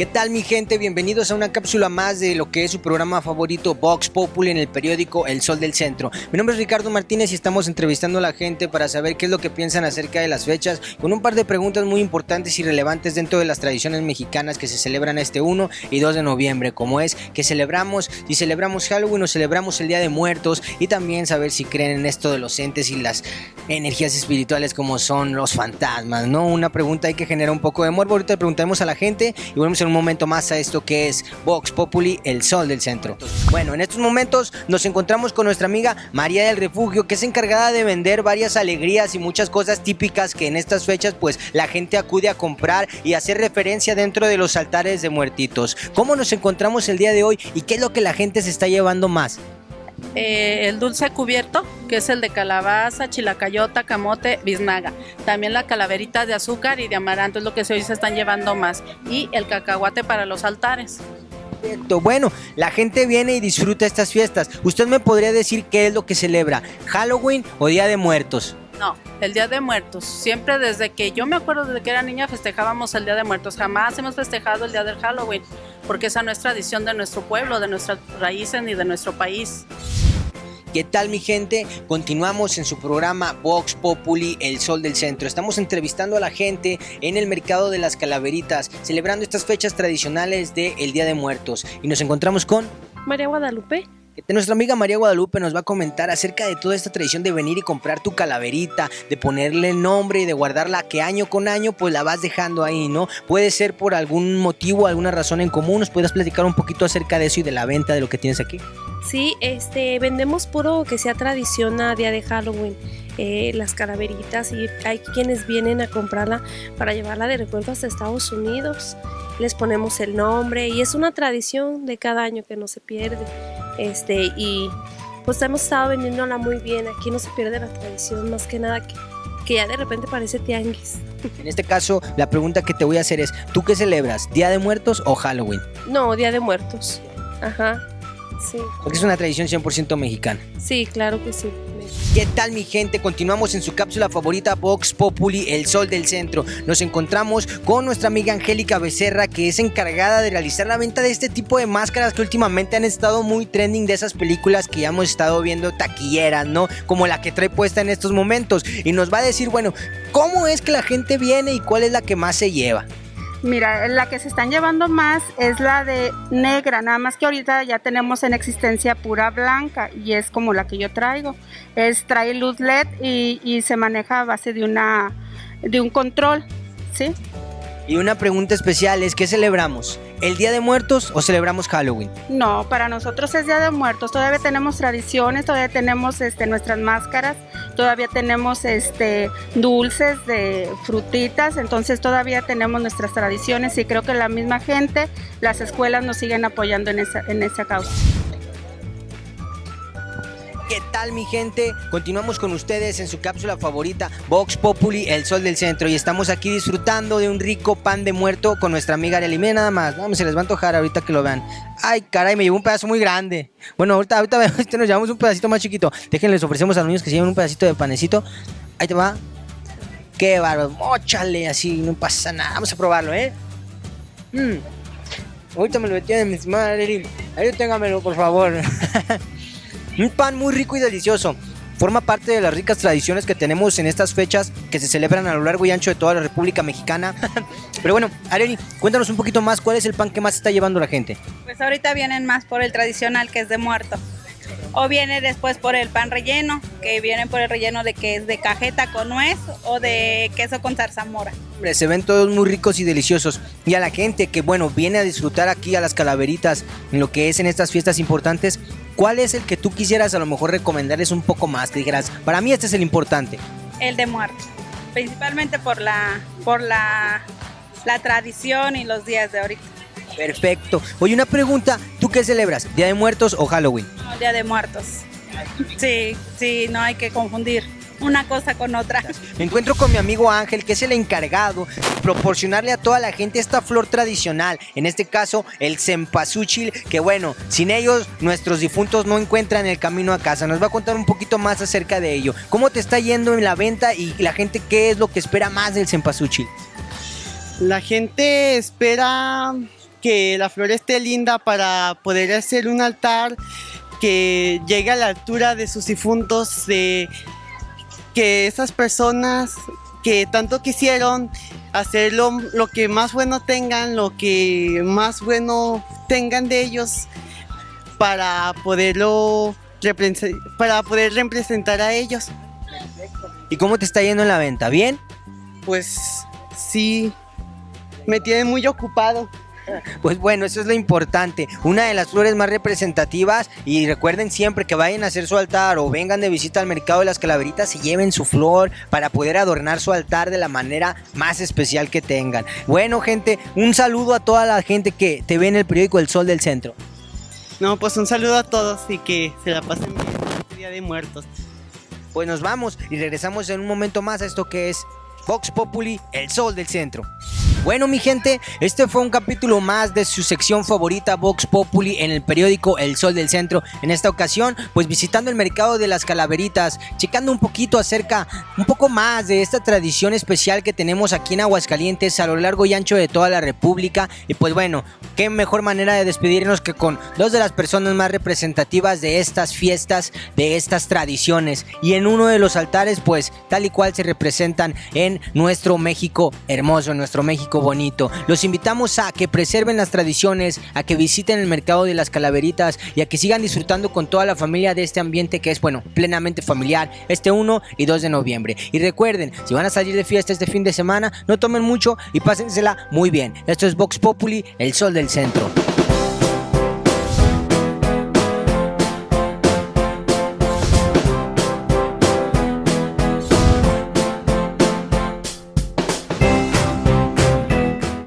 ¿Qué tal mi gente? Bienvenidos a una cápsula más de lo que es su programa favorito Vox Populi en el periódico El Sol del Centro. Mi nombre es Ricardo Martínez y estamos entrevistando a la gente para saber qué es lo que piensan acerca de las fechas con un par de preguntas muy importantes y relevantes dentro de las tradiciones mexicanas que se celebran este 1 y 2 de noviembre, como es que celebramos, si celebramos Halloween o celebramos el Día de Muertos y también saber si creen en esto de los entes y las energías espirituales como son los fantasmas, ¿no? Una pregunta hay que generar un poco de morbo. Ahorita le preguntamos a la gente y volvemos a un momento más a esto que es Vox Populi, el sol del centro. Bueno, en estos momentos nos encontramos con nuestra amiga María del Refugio, que es encargada de vender varias alegrías y muchas cosas típicas que en estas fechas pues la gente acude a comprar y hacer referencia dentro de los altares de muertitos. ¿Cómo nos encontramos el día de hoy y qué es lo que la gente se está llevando más? Eh, el dulce cubierto, que es el de calabaza, chilacayota, camote, biznaga. También la calaverita de azúcar y de amaranto es lo que hoy se están llevando más. Y el cacahuate para los altares. Bueno, la gente viene y disfruta estas fiestas. ¿Usted me podría decir qué es lo que celebra? ¿Halloween o Día de Muertos? No, el Día de Muertos. Siempre desde que yo me acuerdo desde que era niña festejábamos el Día de Muertos. Jamás hemos festejado el Día del Halloween, porque esa no es tradición de nuestro pueblo, de nuestras raíces ni de nuestro país. ¿Qué tal mi gente? Continuamos en su programa Vox Populi, El Sol del Centro. Estamos entrevistando a la gente en el mercado de las calaveritas, celebrando estas fechas tradicionales del Día de Muertos. Y nos encontramos con... María Guadalupe. Nuestra amiga María Guadalupe nos va a comentar acerca de toda esta tradición de venir y comprar tu calaverita, de ponerle nombre y de guardarla que año con año pues la vas dejando ahí, ¿no? Puede ser por algún motivo, alguna razón en común. ¿Nos puedes platicar un poquito acerca de eso y de la venta de lo que tienes aquí? Sí, este, vendemos puro que sea tradición a día de Halloween. Eh, las calaveritas y hay quienes vienen a comprarla para llevarla de recuerdo hasta Estados Unidos. Les ponemos el nombre y es una tradición de cada año que no se pierde. Este, y pues hemos estado vendiéndola muy bien. Aquí no se pierde la tradición, más que nada que, que ya de repente parece tianguis. En este caso, la pregunta que te voy a hacer es, ¿tú qué celebras? ¿Día de Muertos o Halloween? No, Día de Muertos. Ajá. Sí. Porque es una tradición 100% mexicana. Sí, claro que sí. ¿Qué tal mi gente? Continuamos en su cápsula favorita Vox Populi, el sol del centro. Nos encontramos con nuestra amiga Angélica Becerra, que es encargada de realizar la venta de este tipo de máscaras que últimamente han estado muy trending de esas películas que ya hemos estado viendo taquilleras, ¿no? Como la que trae puesta en estos momentos. Y nos va a decir, bueno, ¿cómo es que la gente viene y cuál es la que más se lleva? Mira, la que se están llevando más es la de negra, nada más que ahorita ya tenemos en existencia pura blanca y es como la que yo traigo. Es trae luz LED y, se maneja a base de una de un control, ¿sí? Y una pregunta especial es, ¿qué celebramos? ¿El Día de Muertos o celebramos Halloween? No, para nosotros es Día de Muertos. Todavía tenemos tradiciones, todavía tenemos este, nuestras máscaras, todavía tenemos este, dulces de frutitas, entonces todavía tenemos nuestras tradiciones y creo que la misma gente, las escuelas nos siguen apoyando en esa, en esa causa. ¿Qué tal mi gente? Continuamos con ustedes en su cápsula favorita Vox Populi, el sol del centro y estamos aquí disfrutando de un rico pan de muerto con nuestra amiga Arely. Miren nada más, no, se les va a antojar ahorita que lo vean. Ay, caray, me llevo un pedazo muy grande. Bueno, ahorita, ahorita este nos llevamos un pedacito más chiquito. Déjenles ofrecemos a los niños que se lleven un pedacito de panecito. Ahí te va. Qué bárbaro. Móchale, así, no pasa nada. Vamos a probarlo, ¿eh? Mm. Ahorita me lo metí en mis madres. Ahí téngamelo, por favor. Un pan muy rico y delicioso. Forma parte de las ricas tradiciones que tenemos en estas fechas que se celebran a lo largo y ancho de toda la República Mexicana. Pero bueno, Areni, cuéntanos un poquito más cuál es el pan que más está llevando la gente. Pues ahorita vienen más por el tradicional que es de muerto. O viene después por el pan relleno, que vienen por el relleno de que es de cajeta con nuez o de queso con zarzamora. Hombre, se ven todos muy ricos y deliciosos. Y a la gente que, bueno, viene a disfrutar aquí a las calaveritas, en lo que es en estas fiestas importantes, ¿cuál es el que tú quisieras a lo mejor recomendarles un poco más? Que dijeras, para mí este es el importante. El de muerto, principalmente por la, por la, la tradición y los días de ahorita. Perfecto. Oye, una pregunta, ¿tú qué celebras? ¿Día de Muertos o Halloween? No, Día de Muertos. Sí, sí, no hay que confundir una cosa con otra. Me encuentro con mi amigo Ángel, que es el encargado de proporcionarle a toda la gente esta flor tradicional, en este caso el cempasúchil, que bueno, sin ellos nuestros difuntos no encuentran el camino a casa. Nos va a contar un poquito más acerca de ello. ¿Cómo te está yendo en la venta y la gente qué es lo que espera más del cempasúchil? La gente espera que la flor esté linda para poder hacer un altar que llegue a la altura de sus difuntos, de que esas personas que tanto quisieron hacer lo, que más bueno tengan, lo que más bueno tengan de ellos para poderlo para poder representar a ellos. ¿Y cómo te está yendo en la venta? ¿Bien? Pues sí, me tiene muy ocupado. Pues bueno, eso es lo importante. Una de las flores más representativas. Y recuerden siempre que vayan a hacer su altar o vengan de visita al mercado de las calaveritas y lleven su flor para poder adornar su altar de la manera más especial que tengan. Bueno, gente, un saludo a toda la gente que te ve en el periódico El Sol del Centro. No, pues un saludo a todos y que se la pasen bien este Día de Muertos. Pues nos vamos y regresamos en un momento más a esto que es Vox Populi, El Sol del Centro. Bueno, mi gente, este fue un capítulo más de su sección favorita Vox Populi en el periódico El Sol del Centro. En esta ocasión, pues visitando el mercado de las calaveritas, checando un poquito acerca, un poco más de esta tradición especial que tenemos aquí en Aguascalientes a lo largo y ancho de toda la República. Y pues bueno, qué mejor manera de despedirnos que con dos de las personas más representativas de estas fiestas, de estas tradiciones. Y en uno de los altares, pues tal y cual se representan en nuestro México hermoso, en nuestro Bonito. Los invitamos a que preserven las tradiciones, a que visiten el mercado de las calaveritas y a que sigan disfrutando con toda la familia de este ambiente que es, bueno, plenamente familiar, este 1 y 2 de noviembre. Y recuerden, si van a salir de fiesta este fin de semana, no tomen mucho y pásensela muy bien. Esto es Vox Populi, el sol del centro.